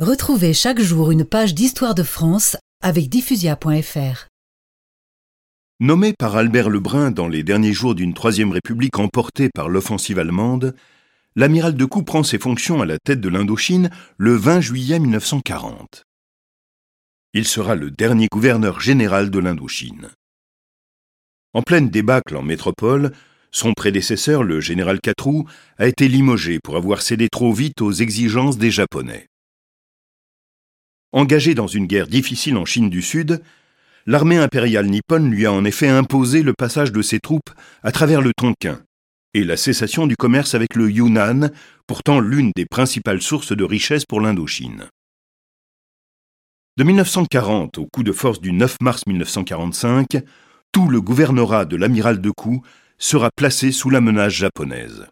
Retrouvez chaque jour une page d'histoire de France avec diffusia.fr. Nommé par Albert Lebrun dans les derniers jours d'une Troisième République emportée par l'offensive allemande, l'amiral de Coup prend ses fonctions à la tête de l'Indochine le 20 juillet 1940. Il sera le dernier gouverneur général de l'Indochine. En pleine débâcle en métropole, son prédécesseur, le général Catroux, a été limogé pour avoir cédé trop vite aux exigences des Japonais. Engagé dans une guerre difficile en Chine du Sud, l'armée impériale nippone lui a en effet imposé le passage de ses troupes à travers le Tonkin et la cessation du commerce avec le Yunnan, pourtant l'une des principales sources de richesse pour l'Indochine. De 1940 au coup de force du 9 mars 1945, tout le gouvernorat de l'amiral de Kou sera placé sous la menace japonaise.